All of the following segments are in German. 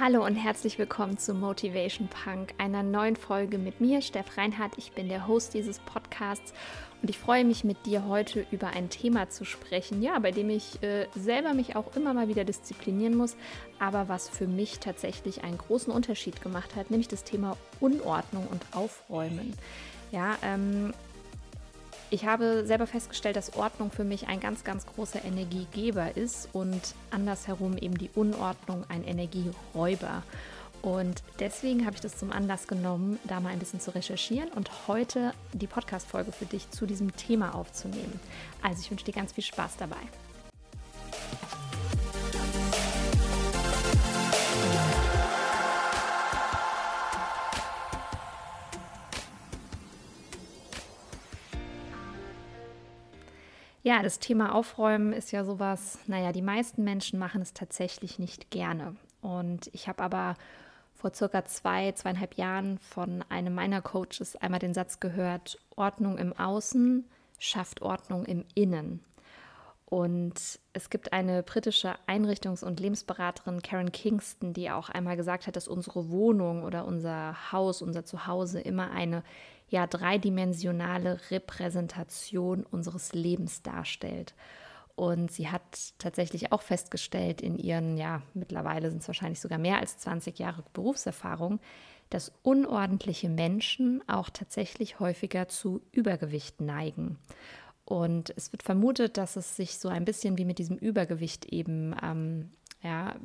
Hallo und herzlich willkommen zu Motivation Punk, einer neuen Folge mit mir, Steff Reinhardt. Ich bin der Host dieses Podcasts und ich freue mich mit dir heute über ein Thema zu sprechen, ja, bei dem ich äh, selber mich auch immer mal wieder disziplinieren muss, aber was für mich tatsächlich einen großen Unterschied gemacht hat, nämlich das Thema Unordnung und Aufräumen. Ja, ähm, ich habe selber festgestellt, dass Ordnung für mich ein ganz, ganz großer Energiegeber ist und andersherum eben die Unordnung ein Energieräuber. Und deswegen habe ich das zum Anlass genommen, da mal ein bisschen zu recherchieren und heute die Podcast-Folge für dich zu diesem Thema aufzunehmen. Also ich wünsche dir ganz viel Spaß dabei. Ja, das Thema Aufräumen ist ja sowas, naja, die meisten Menschen machen es tatsächlich nicht gerne. Und ich habe aber vor circa zwei, zweieinhalb Jahren von einem meiner Coaches einmal den Satz gehört, Ordnung im Außen schafft Ordnung im Innen. Und es gibt eine britische Einrichtungs- und Lebensberaterin, Karen Kingston, die auch einmal gesagt hat, dass unsere Wohnung oder unser Haus, unser Zuhause immer eine ja dreidimensionale Repräsentation unseres Lebens darstellt. Und sie hat tatsächlich auch festgestellt in ihren, ja, mittlerweile sind es wahrscheinlich sogar mehr als 20 Jahre Berufserfahrung, dass unordentliche Menschen auch tatsächlich häufiger zu Übergewicht neigen. Und es wird vermutet, dass es sich so ein bisschen wie mit diesem Übergewicht eben, ähm, ja,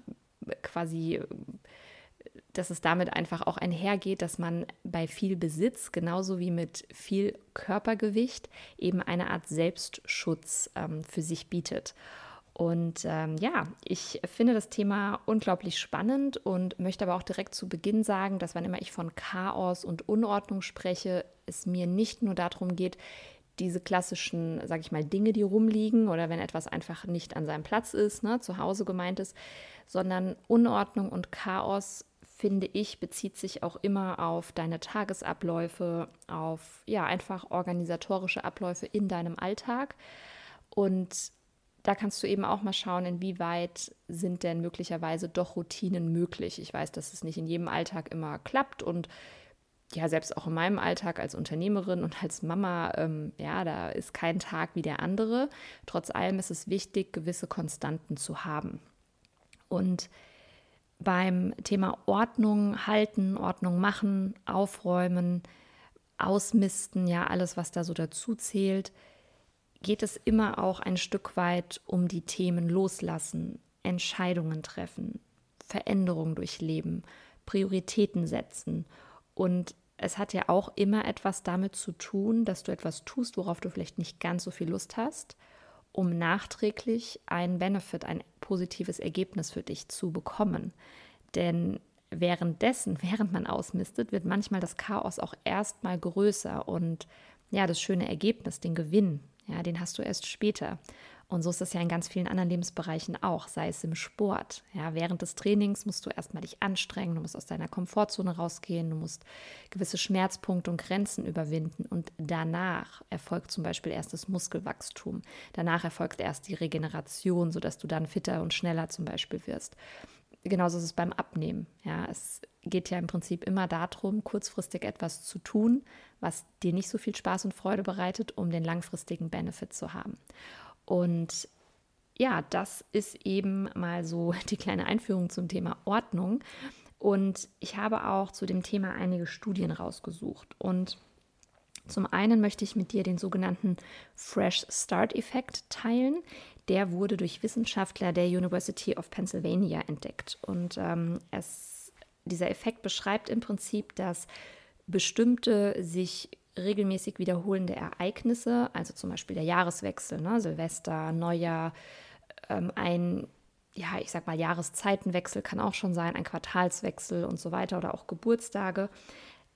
quasi dass es damit einfach auch einhergeht, dass man bei viel Besitz, genauso wie mit viel Körpergewicht, eben eine Art Selbstschutz ähm, für sich bietet. Und ähm, ja, ich finde das Thema unglaublich spannend und möchte aber auch direkt zu Beginn sagen, dass wann immer ich von Chaos und Unordnung spreche, es mir nicht nur darum geht, diese klassischen, sage ich mal, Dinge, die rumliegen oder wenn etwas einfach nicht an seinem Platz ist, ne, zu Hause gemeint ist, sondern Unordnung und Chaos finde ich, bezieht sich auch immer auf deine Tagesabläufe, auf ja, einfach organisatorische Abläufe in deinem Alltag. Und da kannst du eben auch mal schauen, inwieweit sind denn möglicherweise doch Routinen möglich. Ich weiß, dass es nicht in jedem Alltag immer klappt und ja, selbst auch in meinem Alltag als Unternehmerin und als Mama, ähm, ja, da ist kein Tag wie der andere. Trotz allem ist es wichtig, gewisse Konstanten zu haben. Und beim Thema Ordnung halten, Ordnung machen, aufräumen, ausmisten, ja, alles, was da so dazu zählt, geht es immer auch ein Stück weit um die Themen loslassen, Entscheidungen treffen, Veränderungen durchleben, Prioritäten setzen. Und es hat ja auch immer etwas damit zu tun, dass du etwas tust, worauf du vielleicht nicht ganz so viel Lust hast um nachträglich einen Benefit, ein positives Ergebnis für dich zu bekommen. Denn währenddessen, während man ausmistet, wird manchmal das Chaos auch erstmal größer und ja, das schöne Ergebnis, den Gewinn, ja, den hast du erst später. Und so ist das ja in ganz vielen anderen Lebensbereichen auch, sei es im Sport. Ja, während des Trainings musst du erstmal dich anstrengen, du musst aus deiner Komfortzone rausgehen, du musst gewisse Schmerzpunkte und Grenzen überwinden. Und danach erfolgt zum Beispiel erst das Muskelwachstum. Danach erfolgt erst die Regeneration, sodass du dann fitter und schneller zum Beispiel wirst. Genauso ist es beim Abnehmen. Ja, es geht ja im Prinzip immer darum, kurzfristig etwas zu tun, was dir nicht so viel Spaß und Freude bereitet, um den langfristigen Benefit zu haben. Und ja, das ist eben mal so die kleine Einführung zum Thema Ordnung. Und ich habe auch zu dem Thema einige Studien rausgesucht. Und zum einen möchte ich mit dir den sogenannten Fresh Start Effekt teilen. Der wurde durch Wissenschaftler der University of Pennsylvania entdeckt. Und ähm, es, dieser Effekt beschreibt im Prinzip, dass bestimmte sich regelmäßig wiederholende Ereignisse, also zum Beispiel der Jahreswechsel, ne, Silvester, Neujahr, ähm, ein, ja, ich sag mal, Jahreszeitenwechsel kann auch schon sein, ein Quartalswechsel und so weiter oder auch Geburtstage,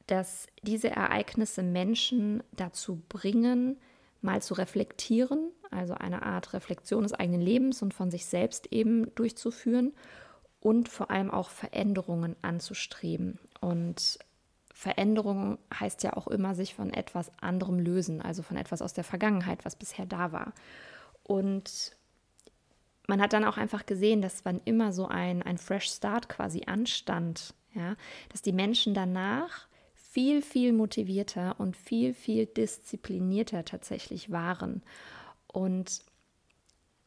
dass diese Ereignisse Menschen dazu bringen, mal zu reflektieren, also eine Art Reflexion des eigenen Lebens und von sich selbst eben durchzuführen und vor allem auch Veränderungen anzustreben. Und Veränderung heißt ja auch immer sich von etwas anderem lösen, also von etwas aus der Vergangenheit, was bisher da war. Und man hat dann auch einfach gesehen, dass wann immer so ein, ein Fresh Start quasi anstand, ja, dass die Menschen danach viel, viel motivierter und viel, viel disziplinierter tatsächlich waren. Und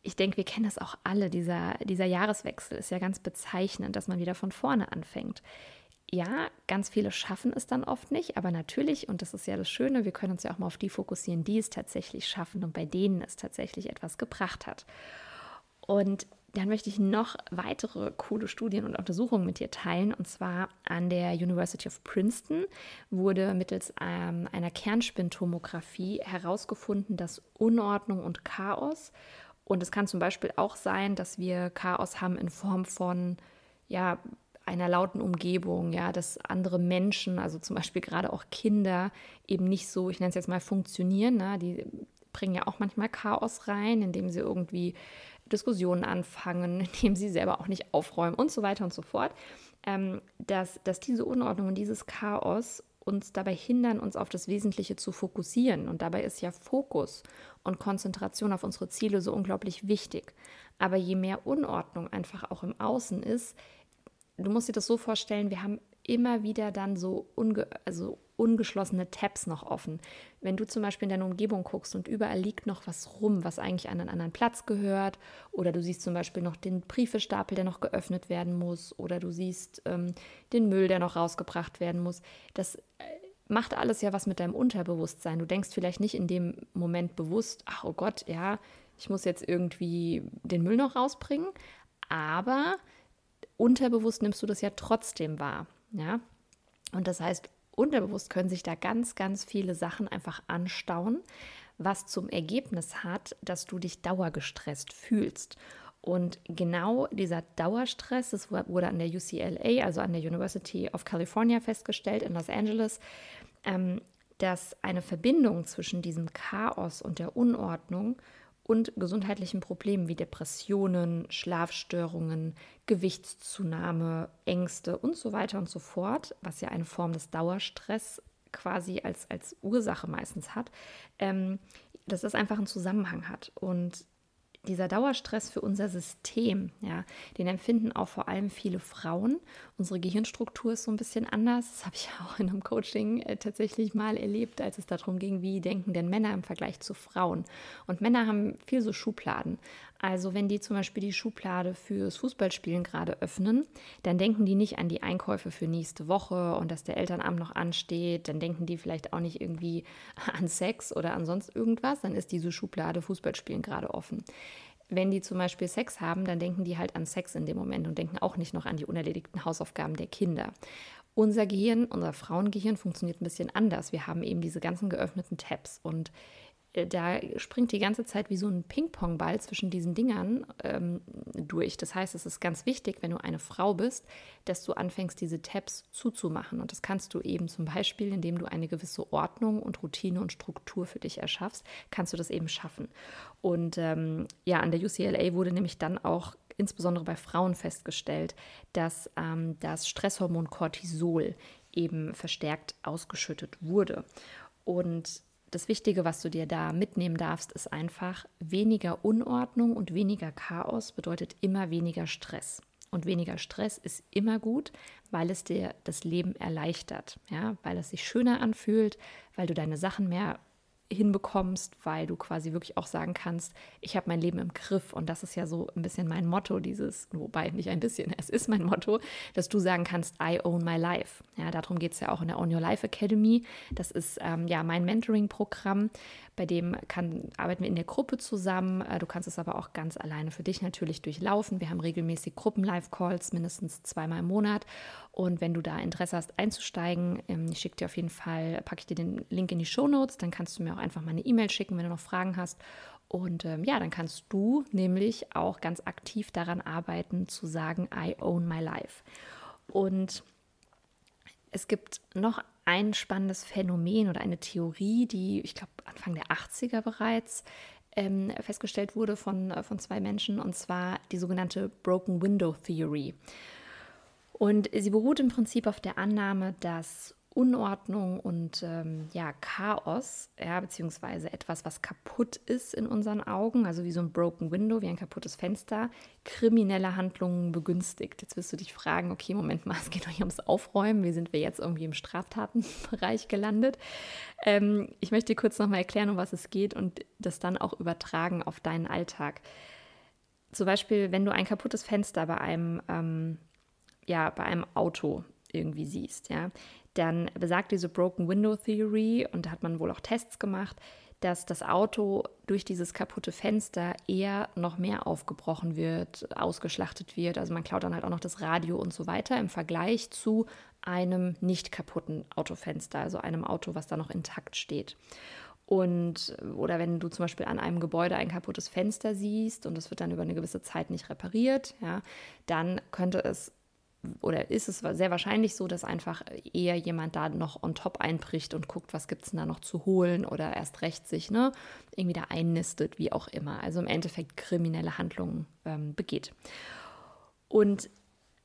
ich denke, wir kennen das auch alle, dieser, dieser Jahreswechsel ist ja ganz bezeichnend, dass man wieder von vorne anfängt. Ja, ganz viele schaffen es dann oft nicht, aber natürlich, und das ist ja das Schöne, wir können uns ja auch mal auf die fokussieren, die es tatsächlich schaffen und bei denen es tatsächlich etwas gebracht hat. Und dann möchte ich noch weitere coole Studien und Untersuchungen mit dir teilen. Und zwar an der University of Princeton wurde mittels ähm, einer Kernspintomographie herausgefunden, dass Unordnung und Chaos, und es kann zum Beispiel auch sein, dass wir Chaos haben in Form von, ja, einer lauten Umgebung, ja, dass andere Menschen, also zum Beispiel gerade auch Kinder, eben nicht so, ich nenne es jetzt mal funktionieren, ne? die bringen ja auch manchmal Chaos rein, indem sie irgendwie Diskussionen anfangen, indem sie selber auch nicht aufräumen und so weiter und so fort, ähm, dass, dass diese Unordnung und dieses Chaos uns dabei hindern, uns auf das Wesentliche zu fokussieren. Und dabei ist ja Fokus und Konzentration auf unsere Ziele so unglaublich wichtig. Aber je mehr Unordnung einfach auch im Außen ist, du musst dir das so vorstellen, wir haben immer wieder dann so unge also ungeschlossene Tabs noch offen. Wenn du zum Beispiel in deine Umgebung guckst und überall liegt noch was rum, was eigentlich an einen anderen Platz gehört, oder du siehst zum Beispiel noch den Briefestapel, der noch geöffnet werden muss, oder du siehst ähm, den Müll, der noch rausgebracht werden muss, das äh, macht alles ja was mit deinem Unterbewusstsein. Du denkst vielleicht nicht in dem Moment bewusst, ach oh Gott, ja, ich muss jetzt irgendwie den Müll noch rausbringen, aber unterbewusst nimmst du das ja trotzdem wahr. Ja? Und das heißt, unterbewusst können sich da ganz, ganz viele Sachen einfach anstauen, was zum Ergebnis hat, dass du dich dauergestresst fühlst. Und genau dieser Dauerstress, das wurde an der UCLA, also an der University of California festgestellt in Los Angeles, ähm, dass eine Verbindung zwischen diesem Chaos und der Unordnung und gesundheitlichen Problemen wie Depressionen, Schlafstörungen, Gewichtszunahme, Ängste und so weiter und so fort, was ja eine Form des Dauerstress quasi als, als Ursache meistens hat, ähm, dass das einfach einen Zusammenhang hat. Und dieser Dauerstress für unser System, ja, den empfinden auch vor allem viele Frauen. Unsere Gehirnstruktur ist so ein bisschen anders. Das habe ich auch in einem Coaching äh, tatsächlich mal erlebt, als es darum ging, wie denken denn Männer im Vergleich zu Frauen. Und Männer haben viel so Schubladen. Also wenn die zum Beispiel die Schublade fürs Fußballspielen gerade öffnen, dann denken die nicht an die Einkäufe für nächste Woche und dass der Elternabend noch ansteht. Dann denken die vielleicht auch nicht irgendwie an Sex oder an sonst irgendwas. Dann ist diese Schublade Fußballspielen gerade offen. Wenn die zum Beispiel Sex haben, dann denken die halt an Sex in dem Moment und denken auch nicht noch an die unerledigten Hausaufgaben der Kinder. Unser Gehirn, unser Frauengehirn funktioniert ein bisschen anders. Wir haben eben diese ganzen geöffneten Tabs und da springt die ganze Zeit wie so ein Ping-Pong-Ball zwischen diesen Dingern ähm, durch. Das heißt, es ist ganz wichtig, wenn du eine Frau bist, dass du anfängst, diese Tabs zuzumachen. Und das kannst du eben zum Beispiel, indem du eine gewisse Ordnung und Routine und Struktur für dich erschaffst, kannst du das eben schaffen. Und ähm, ja, an der UCLA wurde nämlich dann auch insbesondere bei Frauen festgestellt, dass ähm, das Stresshormon Cortisol eben verstärkt ausgeschüttet wurde. Und das Wichtige, was du dir da mitnehmen darfst, ist einfach, weniger Unordnung und weniger Chaos bedeutet immer weniger Stress. Und weniger Stress ist immer gut, weil es dir das Leben erleichtert, ja, weil es sich schöner anfühlt, weil du deine Sachen mehr hinbekommst, weil du quasi wirklich auch sagen kannst, ich habe mein Leben im Griff. Und das ist ja so ein bisschen mein Motto, dieses, wobei nicht ein bisschen, es ist mein Motto, dass du sagen kannst, I own my life. Ja, darum geht es ja auch in der Own Your Life Academy. Das ist ähm, ja mein Mentoring-Programm, bei dem kann, arbeiten wir in der Gruppe zusammen. Äh, du kannst es aber auch ganz alleine für dich natürlich durchlaufen. Wir haben regelmäßig Gruppen-Live-Calls, mindestens zweimal im Monat. Und wenn du da Interesse hast, einzusteigen, ähm, ich schicke dir auf jeden Fall, packe ich dir den Link in die Show Notes, dann kannst du mir auch einfach mal eine E-Mail schicken, wenn du noch Fragen hast. Und ähm, ja, dann kannst du nämlich auch ganz aktiv daran arbeiten, zu sagen, I own my life. Und es gibt noch ein spannendes Phänomen oder eine Theorie, die ich glaube Anfang der 80er bereits ähm, festgestellt wurde von, äh, von zwei Menschen, und zwar die sogenannte Broken Window Theory. Und sie beruht im Prinzip auf der Annahme, dass Unordnung und ähm, ja, Chaos, ja, beziehungsweise etwas, was kaputt ist in unseren Augen, also wie so ein Broken Window, wie ein kaputtes Fenster, kriminelle Handlungen begünstigt. Jetzt wirst du dich fragen, okay, Moment mal, es geht doch hier ums Aufräumen, wie sind wir jetzt irgendwie im Straftatenbereich gelandet? Ähm, ich möchte dir kurz nochmal erklären, um was es geht und das dann auch übertragen auf deinen Alltag. Zum Beispiel, wenn du ein kaputtes Fenster bei einem, ähm, ja, bei einem Auto irgendwie siehst, ja, dann besagt diese Broken Window Theory, und da hat man wohl auch Tests gemacht, dass das Auto durch dieses kaputte Fenster eher noch mehr aufgebrochen wird, ausgeschlachtet wird. Also man klaut dann halt auch noch das Radio und so weiter im Vergleich zu einem nicht kaputten Autofenster, also einem Auto, was da noch intakt steht. Und oder wenn du zum Beispiel an einem Gebäude ein kaputtes Fenster siehst und es wird dann über eine gewisse Zeit nicht repariert, ja, dann könnte es oder ist es sehr wahrscheinlich so, dass einfach eher jemand da noch on top einbricht und guckt, was gibt es da noch zu holen oder erst recht sich ne, irgendwie da einnistet, wie auch immer. Also im Endeffekt kriminelle Handlungen ähm, begeht. Und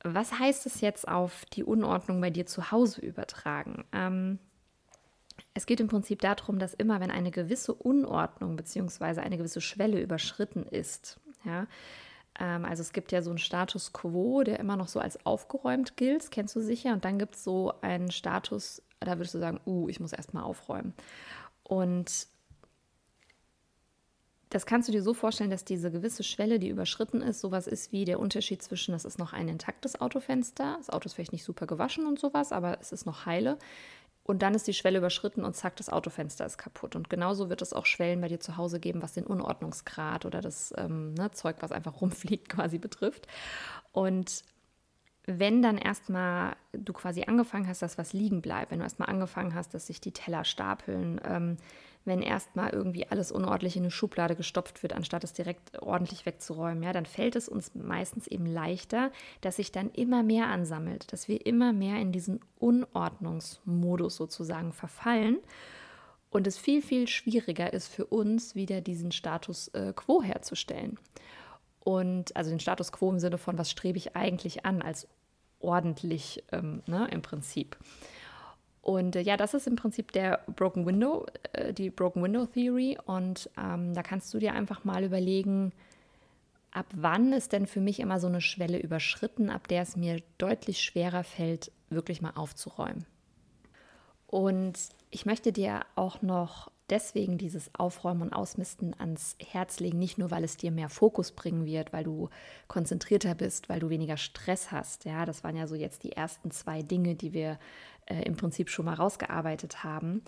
was heißt es jetzt auf die Unordnung bei dir zu Hause übertragen? Ähm, es geht im Prinzip darum, dass immer, wenn eine gewisse Unordnung bzw. eine gewisse Schwelle überschritten ist, ja, also es gibt ja so einen Status quo, der immer noch so als aufgeräumt gilt, kennst du sicher. Und dann gibt es so einen Status, da würdest du sagen, uh, ich muss erstmal aufräumen. Und das kannst du dir so vorstellen, dass diese gewisse Schwelle, die überschritten ist, sowas ist wie der Unterschied zwischen, das ist noch ein intaktes Autofenster, das Auto ist vielleicht nicht super gewaschen und sowas, aber es ist noch heile, und dann ist die Schwelle überschritten und zack, das Autofenster ist kaputt. Und genauso wird es auch Schwellen bei dir zu Hause geben, was den Unordnungsgrad oder das ähm, ne, Zeug, was einfach rumfliegt, quasi betrifft. Und wenn dann erstmal du quasi angefangen hast, dass was liegen bleibt, wenn du erstmal angefangen hast, dass sich die Teller stapeln, ähm, wenn erstmal irgendwie alles unordentlich in eine Schublade gestopft wird, anstatt es direkt ordentlich wegzuräumen, ja, dann fällt es uns meistens eben leichter, dass sich dann immer mehr ansammelt, dass wir immer mehr in diesen Unordnungsmodus sozusagen verfallen und es viel, viel schwieriger ist für uns, wieder diesen Status äh, quo herzustellen. Und also den Status quo im Sinne von, was strebe ich eigentlich an als ordentlich ähm, ne, im Prinzip. Und äh, ja, das ist im Prinzip der Broken Window, äh, die Broken Window Theory. Und ähm, da kannst du dir einfach mal überlegen, ab wann ist denn für mich immer so eine Schwelle überschritten, ab der es mir deutlich schwerer fällt, wirklich mal aufzuräumen. Und ich möchte dir auch noch deswegen dieses Aufräumen und Ausmisten ans Herz legen, nicht nur, weil es dir mehr Fokus bringen wird, weil du konzentrierter bist, weil du weniger Stress hast. Ja, das waren ja so jetzt die ersten zwei Dinge, die wir äh, im Prinzip schon mal rausgearbeitet haben.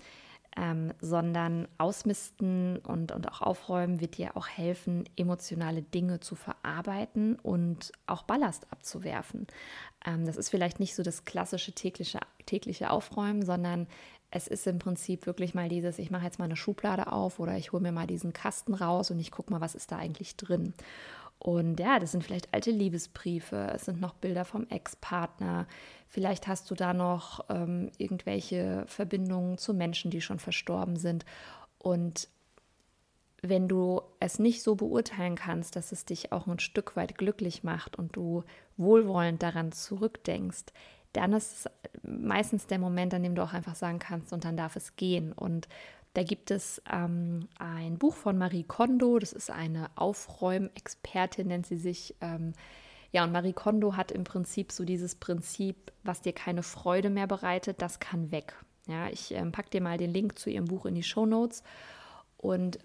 Ähm, sondern ausmisten und, und auch aufräumen wird dir auch helfen, emotionale Dinge zu verarbeiten und auch Ballast abzuwerfen. Ähm, das ist vielleicht nicht so das klassische tägliche, tägliche Aufräumen, sondern es ist im Prinzip wirklich mal dieses, ich mache jetzt mal eine Schublade auf oder ich hole mir mal diesen Kasten raus und ich gucke mal, was ist da eigentlich drin. Und ja, das sind vielleicht alte Liebesbriefe, es sind noch Bilder vom Ex-Partner, vielleicht hast du da noch ähm, irgendwelche Verbindungen zu Menschen, die schon verstorben sind. Und wenn du es nicht so beurteilen kannst, dass es dich auch ein Stück weit glücklich macht und du wohlwollend daran zurückdenkst, dann ist es meistens der Moment, an dem du auch einfach sagen kannst, und dann darf es gehen. Und da gibt es ähm, ein Buch von Marie Kondo, das ist eine Aufräumexpertin, nennt sie sich. Ähm, ja, und Marie Kondo hat im Prinzip so dieses Prinzip, was dir keine Freude mehr bereitet, das kann weg. Ja, ich ähm, packe dir mal den Link zu ihrem Buch in die Show Notes. Und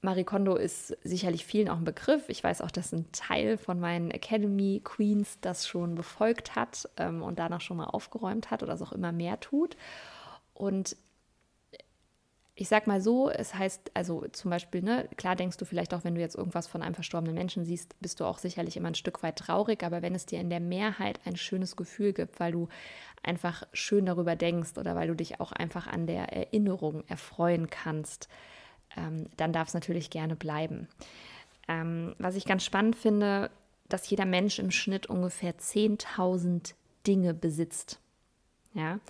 Marie Kondo ist sicherlich vielen auch ein Begriff. Ich weiß auch, dass ein Teil von meinen Academy Queens das schon befolgt hat ähm, und danach schon mal aufgeräumt hat oder es auch immer mehr tut. Und ich sag mal so, es heißt, also zum Beispiel, ne, klar denkst du vielleicht auch, wenn du jetzt irgendwas von einem verstorbenen Menschen siehst, bist du auch sicherlich immer ein Stück weit traurig, aber wenn es dir in der Mehrheit ein schönes Gefühl gibt, weil du einfach schön darüber denkst oder weil du dich auch einfach an der Erinnerung erfreuen kannst, ähm, dann darf es natürlich gerne bleiben. Ähm, was ich ganz spannend finde, dass jeder Mensch im Schnitt ungefähr 10.000 Dinge besitzt. Ja,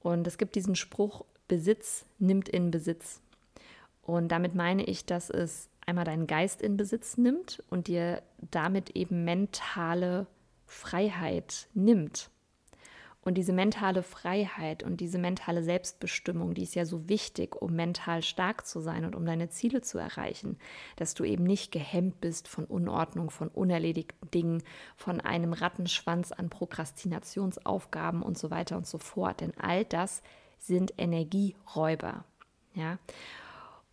und es gibt diesen Spruch, Besitz nimmt in Besitz. Und damit meine ich, dass es einmal deinen Geist in Besitz nimmt und dir damit eben mentale Freiheit nimmt. Und diese mentale Freiheit und diese mentale Selbstbestimmung, die ist ja so wichtig, um mental stark zu sein und um deine Ziele zu erreichen, dass du eben nicht gehemmt bist von Unordnung, von unerledigten Dingen, von einem Rattenschwanz an Prokrastinationsaufgaben und so weiter und so fort. Denn all das sind Energieräuber. Ja?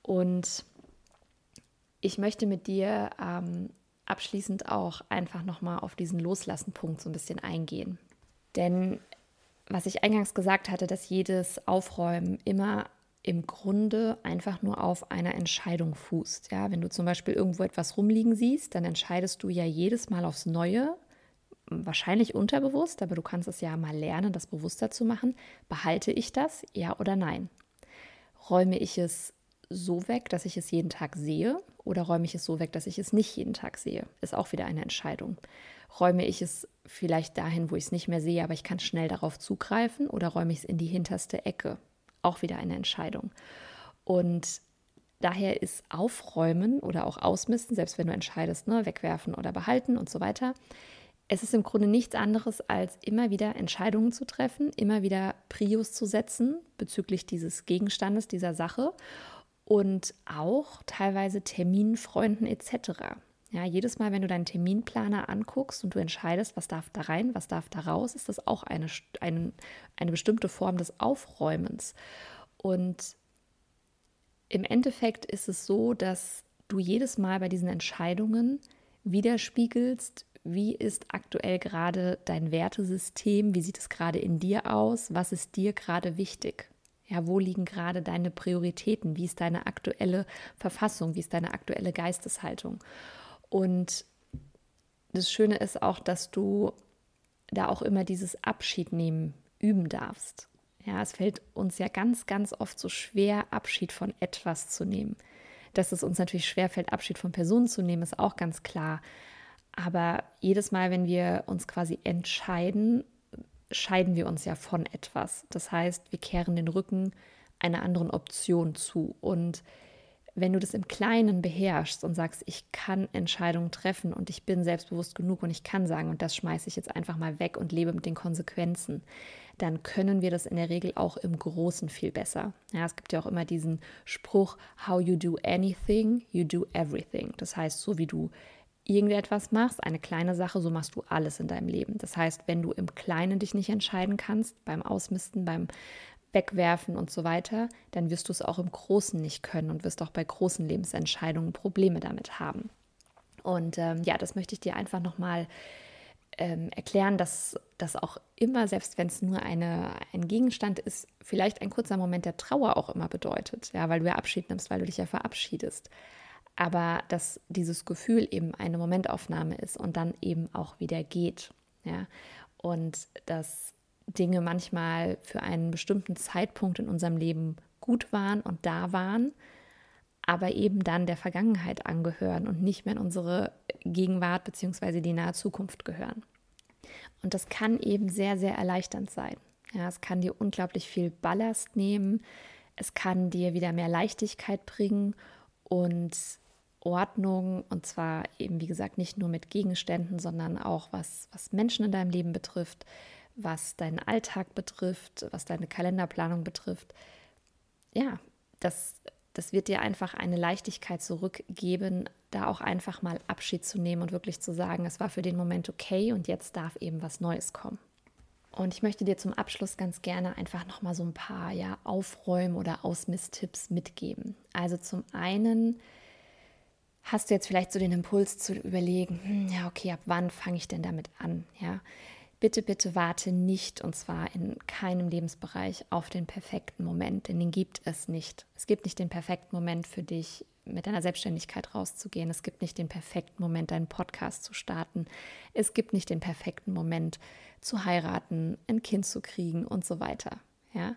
Und ich möchte mit dir ähm, abschließend auch einfach nochmal auf diesen Loslassen-Punkt so ein bisschen eingehen. Denn was ich eingangs gesagt hatte, dass jedes Aufräumen immer im Grunde einfach nur auf einer Entscheidung fußt. Ja, wenn du zum Beispiel irgendwo etwas rumliegen siehst, dann entscheidest du ja jedes Mal aufs Neue, wahrscheinlich unterbewusst, aber du kannst es ja mal lernen, das bewusster zu machen. Behalte ich das, ja oder nein? Räume ich es so weg, dass ich es jeden Tag sehe, oder räume ich es so weg, dass ich es nicht jeden Tag sehe? Ist auch wieder eine Entscheidung. Räume ich es vielleicht dahin, wo ich es nicht mehr sehe, aber ich kann schnell darauf zugreifen oder räume ich es in die hinterste Ecke? Auch wieder eine Entscheidung. Und daher ist Aufräumen oder auch Ausmisten, selbst wenn du entscheidest, ne, wegwerfen oder behalten und so weiter, es ist im Grunde nichts anderes, als immer wieder Entscheidungen zu treffen, immer wieder Prios zu setzen bezüglich dieses Gegenstandes, dieser Sache und auch teilweise Terminfreunden etc. Ja, jedes Mal, wenn du deinen Terminplaner anguckst und du entscheidest, was darf da rein, was darf da raus, ist das auch eine, eine, eine bestimmte Form des Aufräumens. Und im Endeffekt ist es so, dass du jedes Mal bei diesen Entscheidungen widerspiegelst, wie ist aktuell gerade dein Wertesystem, wie sieht es gerade in dir aus, was ist dir gerade wichtig. Ja, wo liegen gerade deine Prioritäten? Wie ist deine aktuelle Verfassung? Wie ist deine aktuelle Geisteshaltung? Und das Schöne ist auch, dass du da auch immer dieses Abschied nehmen üben darfst. Ja, es fällt uns ja ganz, ganz oft so schwer, Abschied von etwas zu nehmen. Dass es uns natürlich schwer fällt, Abschied von Personen zu nehmen, ist auch ganz klar. Aber jedes Mal, wenn wir uns quasi entscheiden, scheiden wir uns ja von etwas. Das heißt, wir kehren den Rücken einer anderen Option zu. Und wenn du das im Kleinen beherrschst und sagst, ich kann Entscheidungen treffen und ich bin selbstbewusst genug und ich kann sagen, und das schmeiße ich jetzt einfach mal weg und lebe mit den Konsequenzen, dann können wir das in der Regel auch im Großen viel besser. Ja, es gibt ja auch immer diesen Spruch, how you do anything, you do everything. Das heißt, so wie du irgendetwas machst, eine kleine Sache, so machst du alles in deinem Leben. Das heißt, wenn du im Kleinen dich nicht entscheiden kannst, beim Ausmisten, beim wegwerfen und so weiter, dann wirst du es auch im Großen nicht können und wirst auch bei großen Lebensentscheidungen Probleme damit haben. Und ähm, ja, das möchte ich dir einfach nochmal ähm, erklären, dass das auch immer, selbst wenn es nur eine, ein Gegenstand ist, vielleicht ein kurzer Moment der Trauer auch immer bedeutet, ja, weil du ja Abschied nimmst, weil du dich ja verabschiedest. Aber dass dieses Gefühl eben eine Momentaufnahme ist und dann eben auch wieder geht. Ja, und dass Dinge manchmal für einen bestimmten Zeitpunkt in unserem Leben gut waren und da waren, aber eben dann der Vergangenheit angehören und nicht mehr in unsere Gegenwart bzw. die nahe Zukunft gehören. Und das kann eben sehr, sehr erleichternd sein. Ja, es kann dir unglaublich viel Ballast nehmen, es kann dir wieder mehr Leichtigkeit bringen und Ordnung und zwar eben, wie gesagt, nicht nur mit Gegenständen, sondern auch was, was Menschen in deinem Leben betrifft, was deinen Alltag betrifft, was deine Kalenderplanung betrifft. Ja, das, das wird dir einfach eine Leichtigkeit zurückgeben, da auch einfach mal Abschied zu nehmen und wirklich zu sagen, es war für den Moment okay und jetzt darf eben was Neues kommen. Und ich möchte dir zum Abschluss ganz gerne einfach noch mal so ein paar ja Aufräumen oder Ausmisttipps mitgeben. Also zum einen hast du jetzt vielleicht so den Impuls zu überlegen, hm, ja okay, ab wann fange ich denn damit an? Ja, bitte, bitte warte nicht, und zwar in keinem Lebensbereich, auf den perfekten Moment, denn den gibt es nicht. Es gibt nicht den perfekten Moment für dich, mit deiner Selbstständigkeit rauszugehen. Es gibt nicht den perfekten Moment, deinen Podcast zu starten. Es gibt nicht den perfekten Moment, zu heiraten, ein Kind zu kriegen und so weiter. Ja?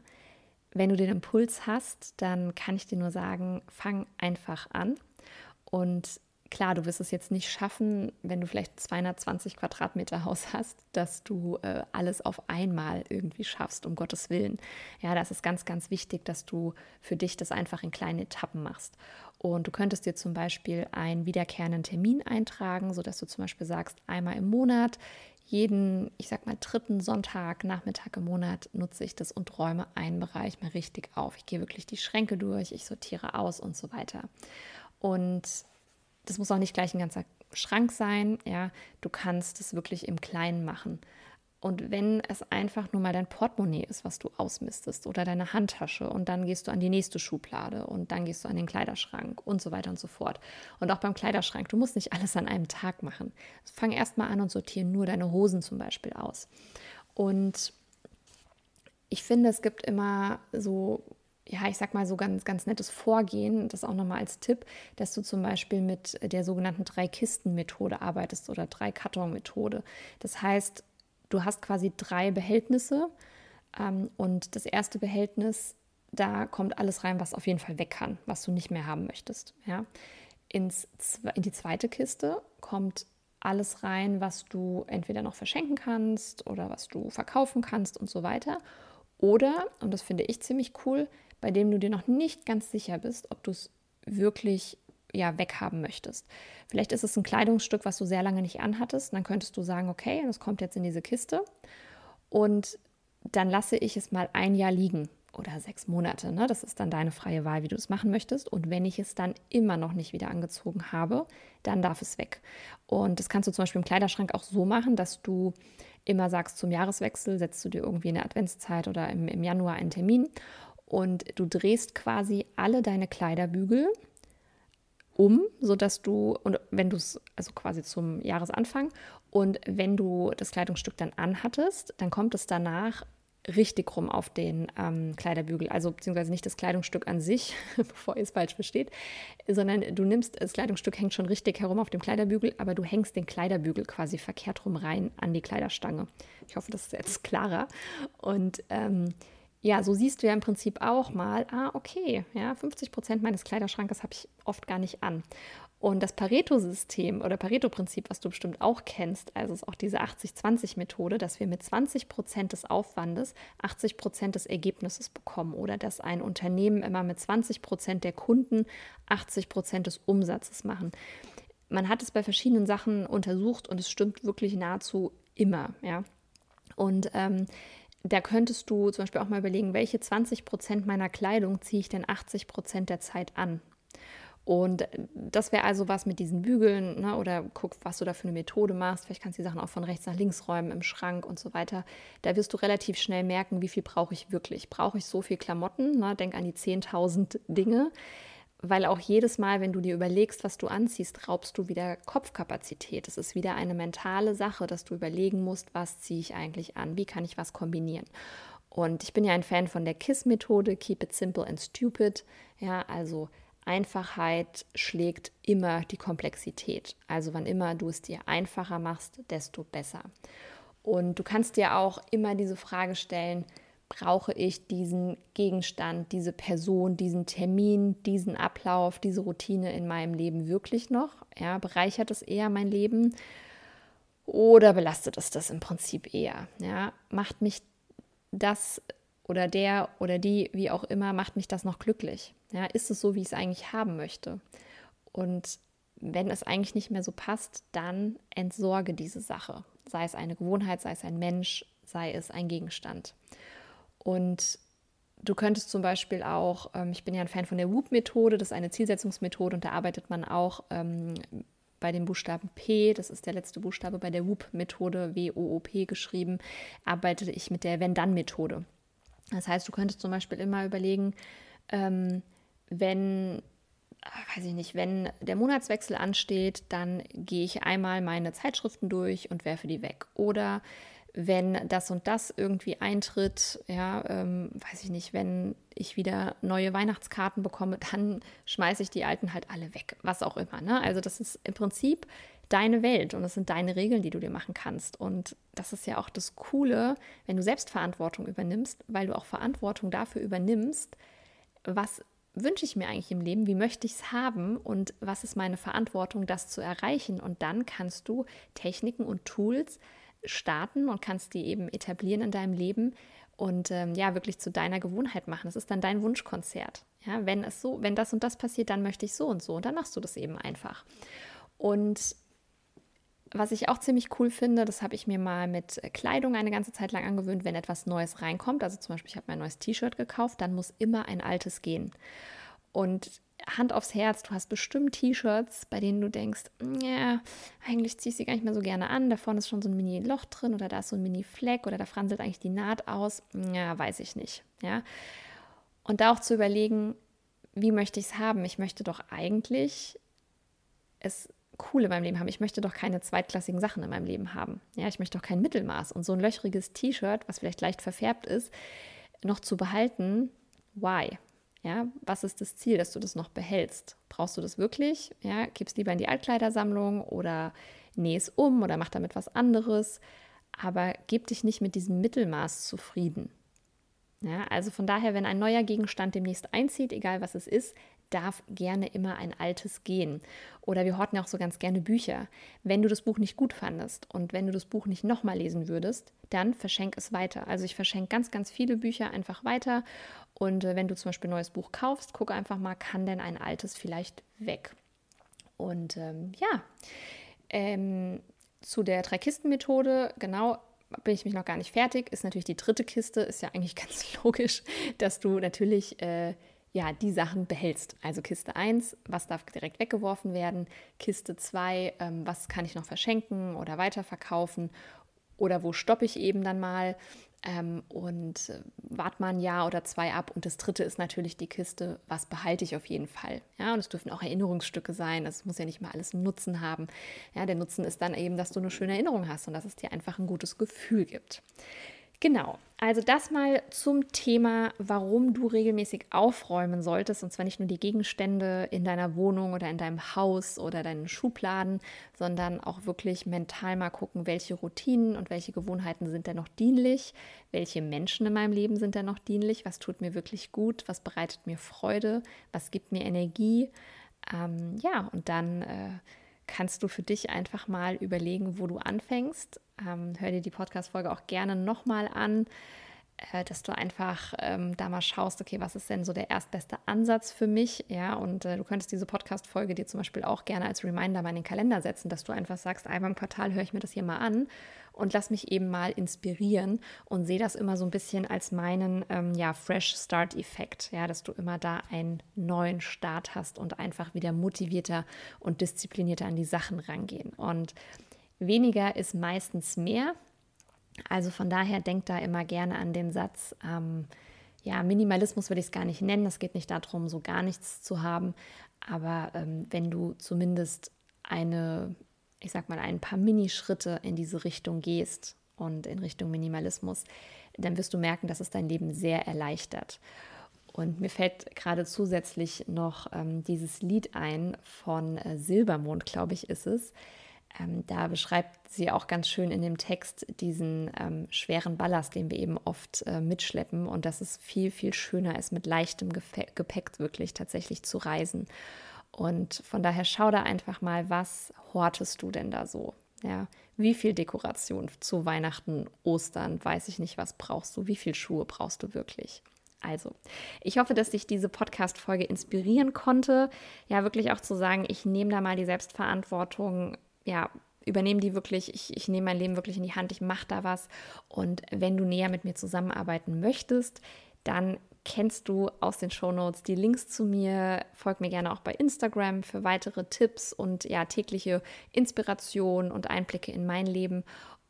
Wenn du den Impuls hast, dann kann ich dir nur sagen, fang einfach an und klar, du wirst es jetzt nicht schaffen, wenn du vielleicht 220 Quadratmeter Haus hast, dass du äh, alles auf einmal irgendwie schaffst, um Gottes Willen. Ja, das ist ganz, ganz wichtig, dass du für dich das einfach in kleine Etappen machst. Und du könntest dir zum Beispiel einen wiederkehrenden Termin eintragen, sodass du zum Beispiel sagst, einmal im Monat, jeden, ich sag mal, dritten Sonntag, Nachmittag im Monat nutze ich das und räume einen Bereich mal richtig auf. Ich gehe wirklich die Schränke durch, ich sortiere aus und so weiter. Und das muss auch nicht gleich ein ganzer Schrank sein. Ja, du kannst es wirklich im Kleinen machen. Und wenn es einfach nur mal dein Portemonnaie ist, was du ausmistest oder deine Handtasche und dann gehst du an die nächste Schublade und dann gehst du an den Kleiderschrank und so weiter und so fort. Und auch beim Kleiderschrank, du musst nicht alles an einem Tag machen. Fang erst mal an und sortiere nur deine Hosen zum Beispiel aus. Und ich finde, es gibt immer so ja, ich sag mal so ganz, ganz nettes Vorgehen, das auch nochmal als Tipp, dass du zum Beispiel mit der sogenannten Drei-Kisten-Methode arbeitest oder Drei-Karton-Methode. Das heißt, du hast quasi drei Behältnisse ähm, und das erste Behältnis, da kommt alles rein, was auf jeden Fall weg kann, was du nicht mehr haben möchtest. Ja? Ins, in die zweite Kiste kommt alles rein, was du entweder noch verschenken kannst oder was du verkaufen kannst und so weiter. Oder, und das finde ich ziemlich cool, bei dem du dir noch nicht ganz sicher bist, ob du es wirklich ja, weghaben möchtest. Vielleicht ist es ein Kleidungsstück, was du sehr lange nicht anhattest. Dann könntest du sagen, okay, das kommt jetzt in diese Kiste und dann lasse ich es mal ein Jahr liegen oder sechs Monate. Ne? Das ist dann deine freie Wahl, wie du es machen möchtest. Und wenn ich es dann immer noch nicht wieder angezogen habe, dann darf es weg. Und das kannst du zum Beispiel im Kleiderschrank auch so machen, dass du immer sagst, zum Jahreswechsel setzt du dir irgendwie in der Adventszeit oder im, im Januar einen Termin und du drehst quasi alle deine Kleiderbügel um, sodass du, und wenn du es, also quasi zum Jahresanfang, und wenn du das Kleidungsstück dann anhattest, dann kommt es danach richtig rum auf den ähm, Kleiderbügel. Also beziehungsweise nicht das Kleidungsstück an sich, bevor ihr es falsch versteht, sondern du nimmst, das Kleidungsstück hängt schon richtig herum auf dem Kleiderbügel, aber du hängst den Kleiderbügel quasi verkehrt rum rein an die Kleiderstange. Ich hoffe, das ist jetzt klarer. Und ähm, ja, so siehst du ja im Prinzip auch mal, ah, okay, ja, 50 Prozent meines Kleiderschrankes habe ich oft gar nicht an. Und das Pareto-System oder Pareto-Prinzip, was du bestimmt auch kennst, also ist auch diese 80-20-Methode, dass wir mit 20 Prozent des Aufwandes 80 Prozent des Ergebnisses bekommen oder dass ein Unternehmen immer mit 20 Prozent der Kunden 80 Prozent des Umsatzes machen. Man hat es bei verschiedenen Sachen untersucht und es stimmt wirklich nahezu immer, ja. Und ähm, da könntest du zum Beispiel auch mal überlegen, welche 20 Prozent meiner Kleidung ziehe ich denn 80 Prozent der Zeit an? Und das wäre also was mit diesen Bügeln ne? oder guck, was du da für eine Methode machst. Vielleicht kannst du die Sachen auch von rechts nach links räumen im Schrank und so weiter. Da wirst du relativ schnell merken, wie viel brauche ich wirklich. Brauche ich so viel Klamotten? Ne? Denk an die 10.000 Dinge weil auch jedes Mal, wenn du dir überlegst, was du anziehst, raubst du wieder Kopfkapazität. Es ist wieder eine mentale Sache, dass du überlegen musst, was ziehe ich eigentlich an, wie kann ich was kombinieren. Und ich bin ja ein Fan von der KISS-Methode, Keep it simple and stupid. Ja, also Einfachheit schlägt immer die Komplexität. Also wann immer du es dir einfacher machst, desto besser. Und du kannst dir auch immer diese Frage stellen, brauche ich diesen Gegenstand, diese Person, diesen Termin, diesen Ablauf, diese Routine in meinem Leben wirklich noch? Ja, bereichert es eher mein Leben oder belastet es das im Prinzip eher? Ja, macht mich das oder der oder die, wie auch immer, macht mich das noch glücklich? Ja, ist es so, wie ich es eigentlich haben möchte? Und wenn es eigentlich nicht mehr so passt, dann entsorge diese Sache. Sei es eine Gewohnheit, sei es ein Mensch, sei es ein Gegenstand. Und du könntest zum Beispiel auch, ähm, ich bin ja ein Fan von der WOOP-Methode, das ist eine Zielsetzungsmethode und da arbeitet man auch ähm, bei dem Buchstaben P, das ist der letzte Buchstabe bei der WOOP-Methode, W-O-O-P geschrieben, arbeite ich mit der Wenn-Dann-Methode. Das heißt, du könntest zum Beispiel immer überlegen, ähm, wenn weiß ich nicht, wenn der Monatswechsel ansteht, dann gehe ich einmal meine Zeitschriften durch und werfe die weg. Oder wenn das und das irgendwie eintritt, ja, ähm, weiß ich nicht, wenn ich wieder neue Weihnachtskarten bekomme, dann schmeiße ich die alten halt alle weg, was auch immer. Ne? Also das ist im Prinzip deine Welt und das sind deine Regeln, die du dir machen kannst. Und das ist ja auch das Coole, wenn du Selbstverantwortung übernimmst, weil du auch Verantwortung dafür übernimmst, was wünsche ich mir eigentlich im Leben, wie möchte ich es haben und was ist meine Verantwortung, das zu erreichen. Und dann kannst du Techniken und Tools starten und kannst die eben etablieren in deinem Leben und ähm, ja, wirklich zu deiner Gewohnheit machen. Das ist dann dein Wunschkonzert. Ja, wenn es so, wenn das und das passiert, dann möchte ich so und so und dann machst du das eben einfach. Und was ich auch ziemlich cool finde, das habe ich mir mal mit Kleidung eine ganze Zeit lang angewöhnt, wenn etwas Neues reinkommt. Also zum Beispiel, ich habe mein neues T-Shirt gekauft, dann muss immer ein altes gehen. Und Hand aufs Herz, du hast bestimmt T-Shirts, bei denen du denkst, ja, eigentlich ziehe ich sie gar nicht mehr so gerne an. Da vorne ist schon so ein Mini-Loch drin oder da ist so ein Mini-Fleck oder da franselt eigentlich die Naht aus. Ja, weiß ich nicht. Ja. Und da auch zu überlegen, wie möchte ich es haben? Ich möchte doch eigentlich es cool in meinem Leben haben. Ich möchte doch keine zweitklassigen Sachen in meinem Leben haben. Ja, ich möchte doch kein Mittelmaß. Und so ein löchriges T-Shirt, was vielleicht leicht verfärbt ist, noch zu behalten, why? Ja, was ist das Ziel, dass du das noch behältst? Brauchst du das wirklich? Ja, gibst lieber in die Altkleidersammlung oder näh es um oder mach damit was anderes. Aber gib dich nicht mit diesem Mittelmaß zufrieden. Ja, also von daher, wenn ein neuer Gegenstand demnächst einzieht, egal was es ist, darf gerne immer ein altes gehen. Oder wir horten auch so ganz gerne Bücher. Wenn du das Buch nicht gut fandest und wenn du das Buch nicht nochmal lesen würdest, dann verschenk es weiter. Also ich verschenke ganz, ganz viele Bücher einfach weiter. Und äh, wenn du zum Beispiel ein neues Buch kaufst, guck einfach mal, kann denn ein altes vielleicht weg? Und ähm, ja, ähm, zu der Drei-Kisten-Methode, genau, bin ich mich noch gar nicht fertig, ist natürlich die dritte Kiste, ist ja eigentlich ganz logisch, dass du natürlich äh, ja, die Sachen behältst. Also Kiste 1, was darf direkt weggeworfen werden? Kiste 2, ähm, was kann ich noch verschenken oder weiterverkaufen? Oder wo stoppe ich eben dann mal? Ähm, und äh, warte mal ein Jahr oder zwei ab. Und das dritte ist natürlich die Kiste, was behalte ich auf jeden Fall. Ja, und es dürfen auch Erinnerungsstücke sein. Es muss ja nicht mal alles einen Nutzen haben. Ja, der Nutzen ist dann eben, dass du eine schöne Erinnerung hast und dass es dir einfach ein gutes Gefühl gibt. Genau, also das mal zum Thema, warum du regelmäßig aufräumen solltest. Und zwar nicht nur die Gegenstände in deiner Wohnung oder in deinem Haus oder deinen Schubladen, sondern auch wirklich mental mal gucken, welche Routinen und welche Gewohnheiten sind denn noch dienlich, welche Menschen in meinem Leben sind denn noch dienlich, was tut mir wirklich gut, was bereitet mir Freude, was gibt mir Energie. Ähm, ja, und dann. Äh, kannst du für dich einfach mal überlegen, wo du anfängst. Ähm, hör dir die Podcast-Folge auch gerne nochmal an, äh, dass du einfach ähm, da mal schaust, okay, was ist denn so der erstbeste Ansatz für mich? Ja, und äh, du könntest diese Podcast-Folge dir zum Beispiel auch gerne als Reminder mal in den Kalender setzen, dass du einfach sagst, einmal im Quartal höre ich mir das hier mal an und lass mich eben mal inspirieren und sehe das immer so ein bisschen als meinen ähm, ja, Fresh Start-Effekt, ja, dass du immer da einen neuen Start hast und einfach wieder motivierter und disziplinierter an die Sachen rangehen. Und weniger ist meistens mehr. Also von daher denk da immer gerne an den Satz, ähm, ja, Minimalismus würde ich es gar nicht nennen. Es geht nicht darum, so gar nichts zu haben. Aber ähm, wenn du zumindest eine ich sag mal, ein paar Minischritte in diese Richtung gehst und in Richtung Minimalismus, dann wirst du merken, dass es dein Leben sehr erleichtert. Und mir fällt gerade zusätzlich noch ähm, dieses Lied ein von äh, Silbermond, glaube ich, ist es. Ähm, da beschreibt sie auch ganz schön in dem Text diesen ähm, schweren Ballast, den wir eben oft äh, mitschleppen und dass es viel, viel schöner ist, mit leichtem Gepäck wirklich tatsächlich zu reisen. Und von daher schau da einfach mal, was hortest du denn da so? Ja, wie viel Dekoration zu Weihnachten, Ostern, weiß ich nicht, was brauchst du? Wie viel Schuhe brauchst du wirklich? Also, ich hoffe, dass dich diese Podcast-Folge inspirieren konnte. Ja, wirklich auch zu sagen, ich nehme da mal die Selbstverantwortung, ja, übernehme die wirklich, ich, ich nehme mein Leben wirklich in die Hand, ich mache da was. Und wenn du näher mit mir zusammenarbeiten möchtest, dann kennst du aus den Shownotes die Links zu mir. Folg mir gerne auch bei Instagram für weitere Tipps und ja, tägliche Inspiration und Einblicke in mein Leben.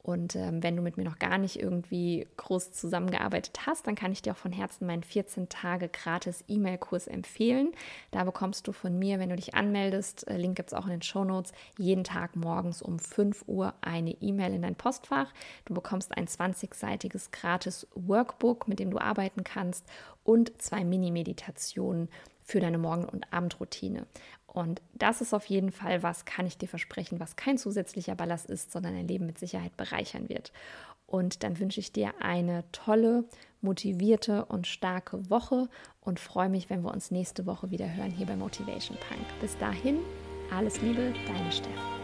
Und ähm, wenn du mit mir noch gar nicht irgendwie groß zusammengearbeitet hast, dann kann ich dir auch von Herzen meinen 14 Tage gratis E-Mail-Kurs empfehlen. Da bekommst du von mir, wenn du dich anmeldest, äh, Link gibt es auch in den Show Notes, jeden Tag morgens um 5 Uhr eine E-Mail in dein Postfach. Du bekommst ein 20-seitiges gratis Workbook, mit dem du arbeiten kannst und zwei Mini-Meditationen für deine Morgen- und Abendroutine. Und das ist auf jeden Fall was, kann ich dir versprechen, was kein zusätzlicher Ballast ist, sondern dein Leben mit Sicherheit bereichern wird. Und dann wünsche ich dir eine tolle, motivierte und starke Woche und freue mich, wenn wir uns nächste Woche wieder hören hier bei Motivation Punk. Bis dahin, alles Liebe, deine Steff.